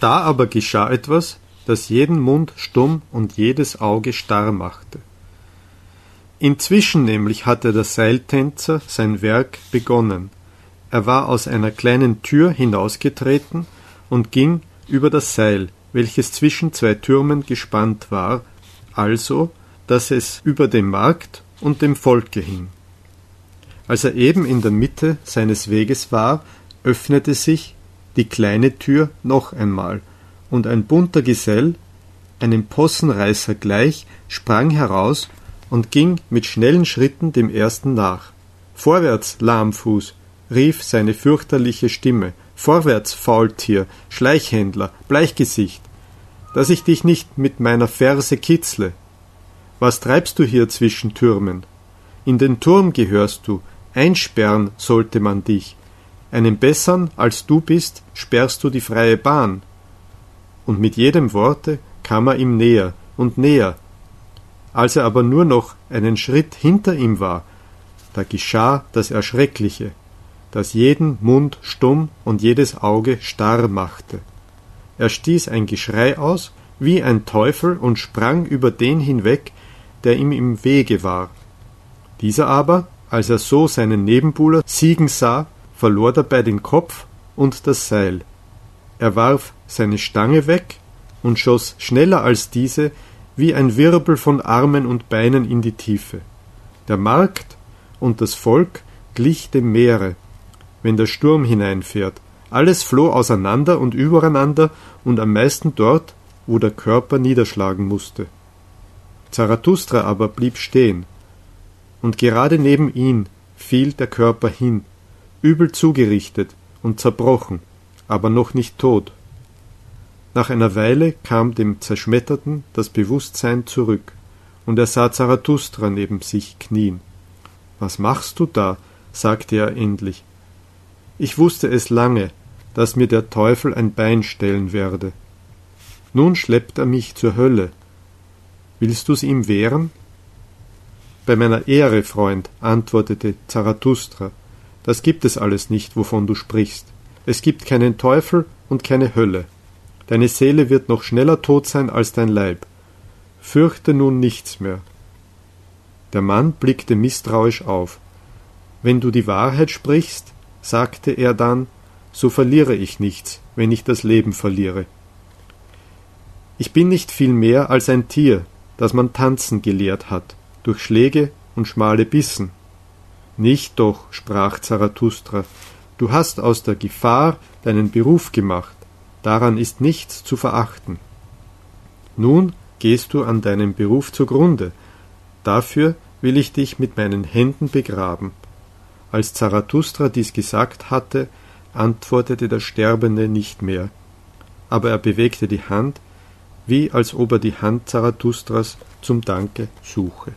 Da aber geschah etwas, das jeden Mund stumm und jedes Auge starr machte. Inzwischen nämlich hatte der Seiltänzer sein Werk begonnen. Er war aus einer kleinen Tür hinausgetreten und ging über das Seil, welches zwischen zwei Türmen gespannt war, also, dass es über dem Markt und dem Volke hing. Als er eben in der Mitte seines Weges war, öffnete sich die kleine Tür noch einmal, und ein bunter Gesell, einem Possenreißer gleich, sprang heraus und ging mit schnellen Schritten dem ersten nach. Vorwärts, Lahmfuß, rief seine fürchterliche Stimme, vorwärts, Faultier, Schleichhändler, Bleichgesicht, dass ich dich nicht mit meiner Ferse kitzle. Was treibst du hier zwischen Türmen? In den Turm gehörst du, einsperren sollte man dich. Einem bessern als du bist, sperrst du die freie Bahn. Und mit jedem Worte kam er ihm näher und näher. Als er aber nur noch einen Schritt hinter ihm war, da geschah das Erschreckliche das jeden Mund stumm und jedes Auge starr machte. Er stieß ein Geschrei aus, wie ein Teufel, und sprang über den hinweg, der ihm im Wege war. Dieser aber, als er so seinen Nebenbuhler siegen sah, verlor dabei den Kopf und das Seil. Er warf seine Stange weg und schoss schneller als diese wie ein Wirbel von Armen und Beinen in die Tiefe. Der Markt und das Volk glich dem Meere, wenn der Sturm hineinfährt. Alles floh auseinander und übereinander und am meisten dort, wo der Körper niederschlagen musste. Zarathustra aber blieb stehen, und gerade neben ihn fiel der Körper hin, übel zugerichtet und zerbrochen, aber noch nicht tot. Nach einer Weile kam dem Zerschmetterten das Bewusstsein zurück, und er sah Zarathustra neben sich knien. Was machst du da? sagte er endlich. Ich wusste es lange, dass mir der Teufel ein Bein stellen werde. Nun schleppt er mich zur Hölle. Willst du's ihm wehren? Bei meiner Ehre, Freund, antwortete Zarathustra, das gibt es alles nicht, wovon du sprichst. Es gibt keinen Teufel und keine Hölle. Deine Seele wird noch schneller tot sein als dein Leib. Fürchte nun nichts mehr. Der Mann blickte misstrauisch auf. Wenn du die Wahrheit sprichst, sagte er dann, so verliere ich nichts, wenn ich das Leben verliere. Ich bin nicht viel mehr als ein Tier, das man tanzen gelehrt hat, durch Schläge und schmale Bissen. Nicht doch, sprach Zarathustra, du hast aus der Gefahr deinen Beruf gemacht, daran ist nichts zu verachten. Nun gehst du an deinem Beruf zugrunde, dafür will ich dich mit meinen Händen begraben. Als Zarathustra dies gesagt hatte, antwortete der Sterbende nicht mehr, aber er bewegte die Hand, wie als ob er die Hand Zarathustras zum Danke suche.